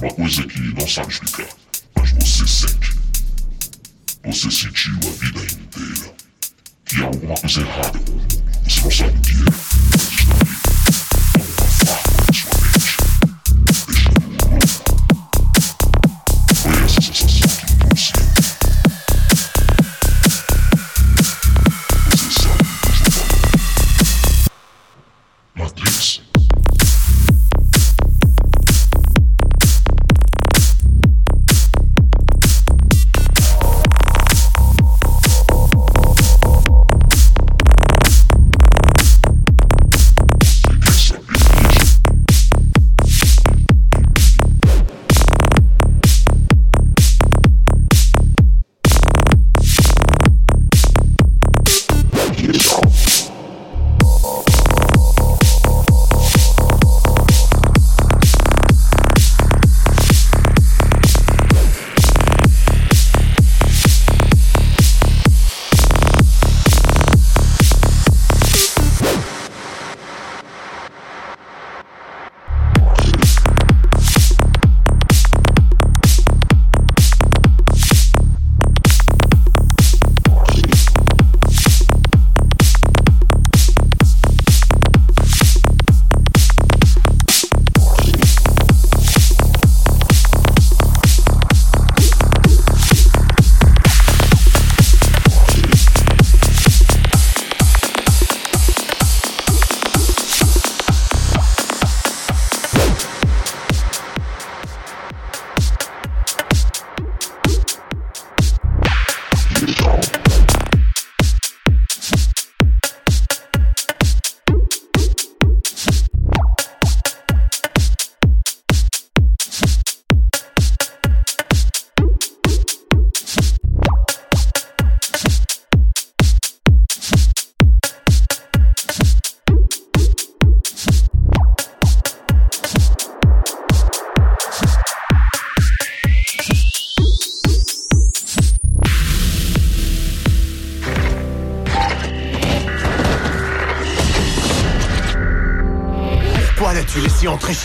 uma coisa que não sabe explicar, mas você sente. Você sentiu a vida inteira que há alguma coisa errada com o mundo. Você não sabe o que é, mas está ali.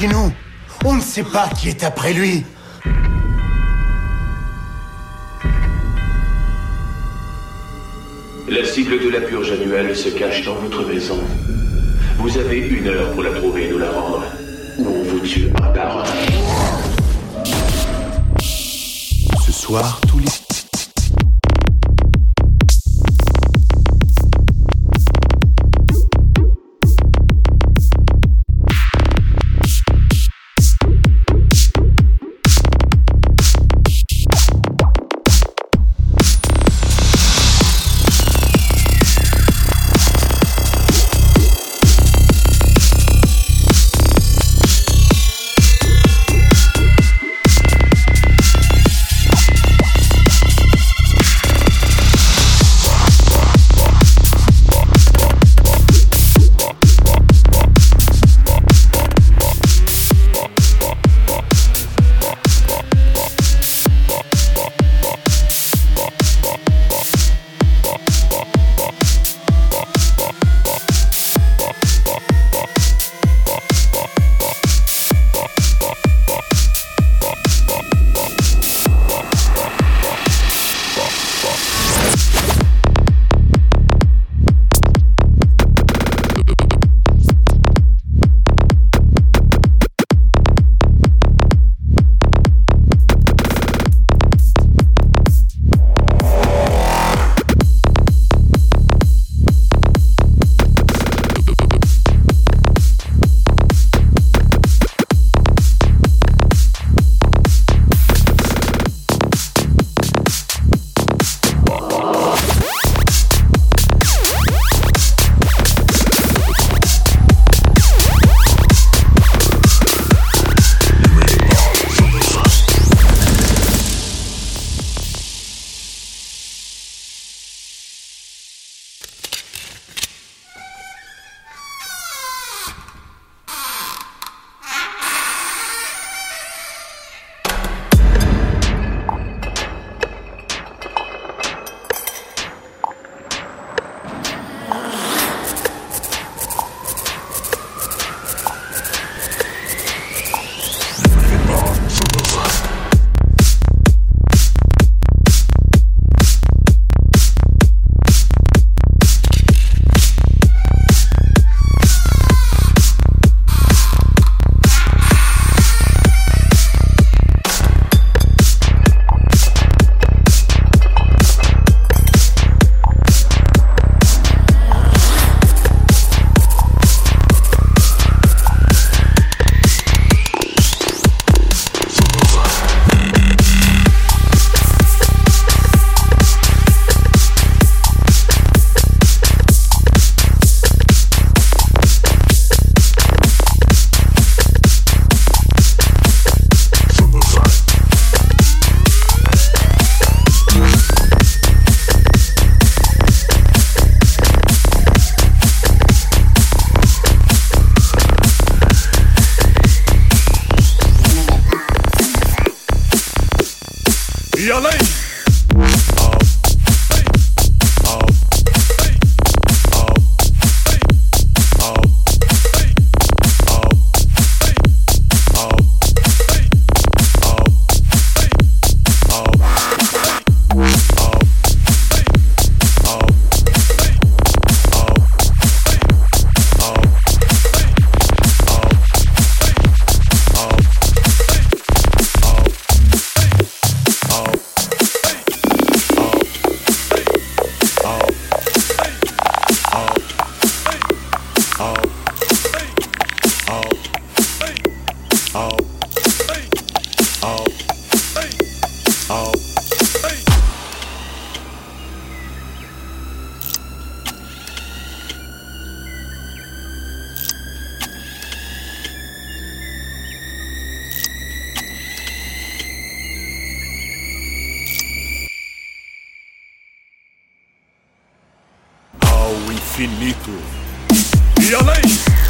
Chez nous On ne sait pas qui est après lui. La cible de la purge annuelle se cache dans votre maison. Vous avez une heure pour la trouver et nous la rendre. Ou on vous tue un par un. Ce soir, infinito e além.